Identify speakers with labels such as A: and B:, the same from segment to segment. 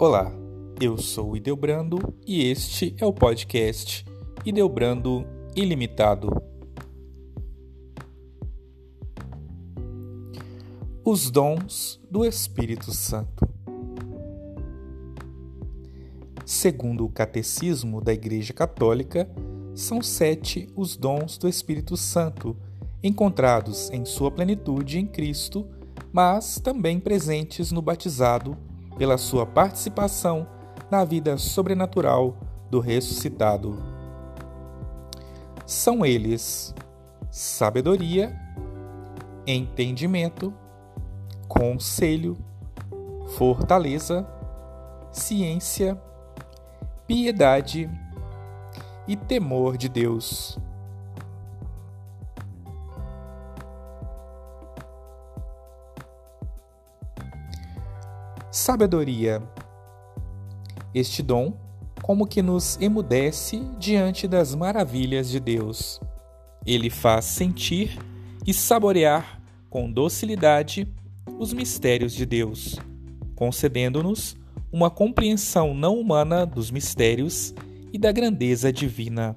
A: Olá, eu sou o Ideobrando e este é o podcast Ideobrando Ilimitado. Os dons do Espírito Santo. Segundo o Catecismo da Igreja Católica, são sete os dons do Espírito Santo, encontrados em sua plenitude em Cristo, mas também presentes no batizado pela sua participação na vida sobrenatural do ressuscitado. São eles sabedoria, entendimento, conselho, fortaleza, ciência, piedade e temor de Deus. Sabedoria. Este dom, como que nos emudece diante das maravilhas de Deus. Ele faz sentir e saborear com docilidade os mistérios de Deus, concedendo-nos uma compreensão não humana dos mistérios e da grandeza divina.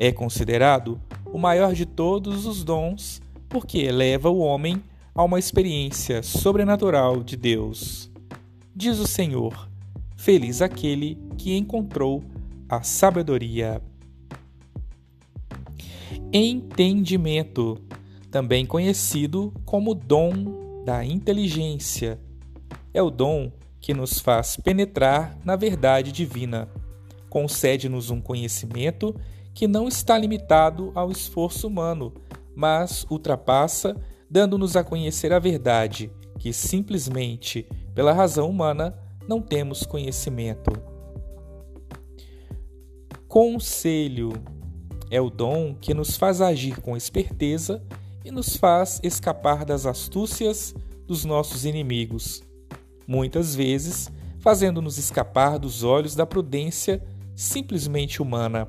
A: É considerado o maior de todos os dons porque eleva o homem a uma experiência sobrenatural de Deus. Diz o Senhor: Feliz aquele que encontrou a sabedoria. Entendimento, também conhecido como dom da inteligência, é o dom que nos faz penetrar na verdade divina. Concede-nos um conhecimento que não está limitado ao esforço humano, mas ultrapassa, dando-nos a conhecer a verdade, que simplesmente pela razão humana, não temos conhecimento. Conselho é o dom que nos faz agir com esperteza e nos faz escapar das astúcias dos nossos inimigos, muitas vezes fazendo-nos escapar dos olhos da prudência simplesmente humana.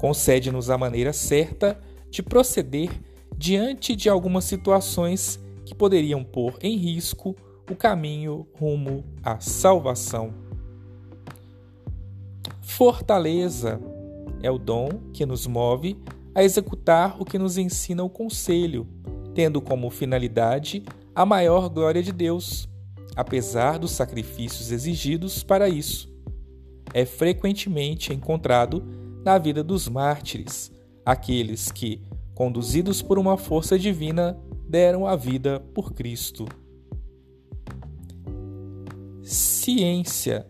A: Concede-nos a maneira certa de proceder diante de algumas situações que poderiam pôr em risco o caminho rumo à salvação. Fortaleza é o dom que nos move a executar o que nos ensina o conselho, tendo como finalidade a maior glória de Deus, apesar dos sacrifícios exigidos para isso. É frequentemente encontrado na vida dos mártires, aqueles que, conduzidos por uma força divina, deram a vida por Cristo ciência.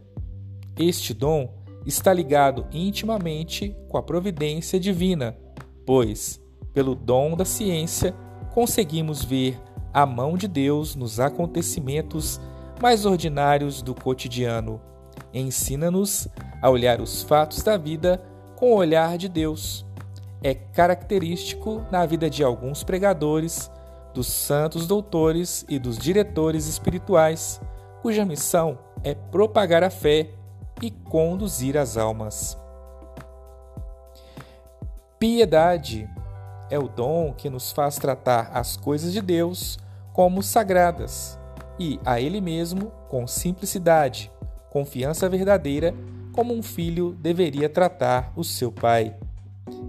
A: Este dom está ligado intimamente com a providência divina, pois, pelo dom da ciência, conseguimos ver a mão de Deus nos acontecimentos mais ordinários do cotidiano. Ensina-nos a olhar os fatos da vida com o olhar de Deus. É característico na vida de alguns pregadores, dos santos doutores e dos diretores espirituais cuja missão é propagar a fé e conduzir as almas. Piedade é o dom que nos faz tratar as coisas de Deus como sagradas e a Ele mesmo com simplicidade, confiança verdadeira, como um filho deveria tratar o seu pai.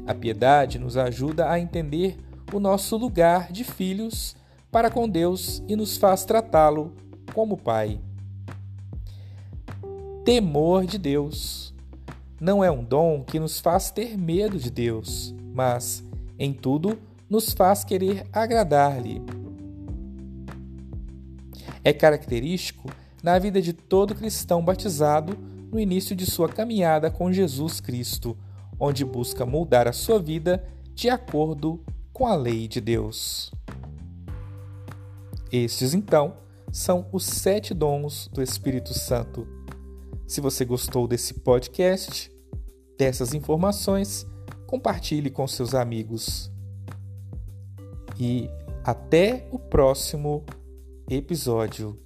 A: A piedade nos ajuda a entender o nosso lugar de filhos para com Deus e nos faz tratá-lo como Pai. Temor de Deus não é um dom que nos faz ter medo de Deus, mas, em tudo, nos faz querer agradar-lhe. É característico na vida de todo cristão batizado no início de sua caminhada com Jesus Cristo, onde busca moldar a sua vida de acordo com a lei de Deus. Estes, então, são os sete dons do Espírito Santo. Se você gostou desse podcast, dessas informações, compartilhe com seus amigos. E até o próximo episódio.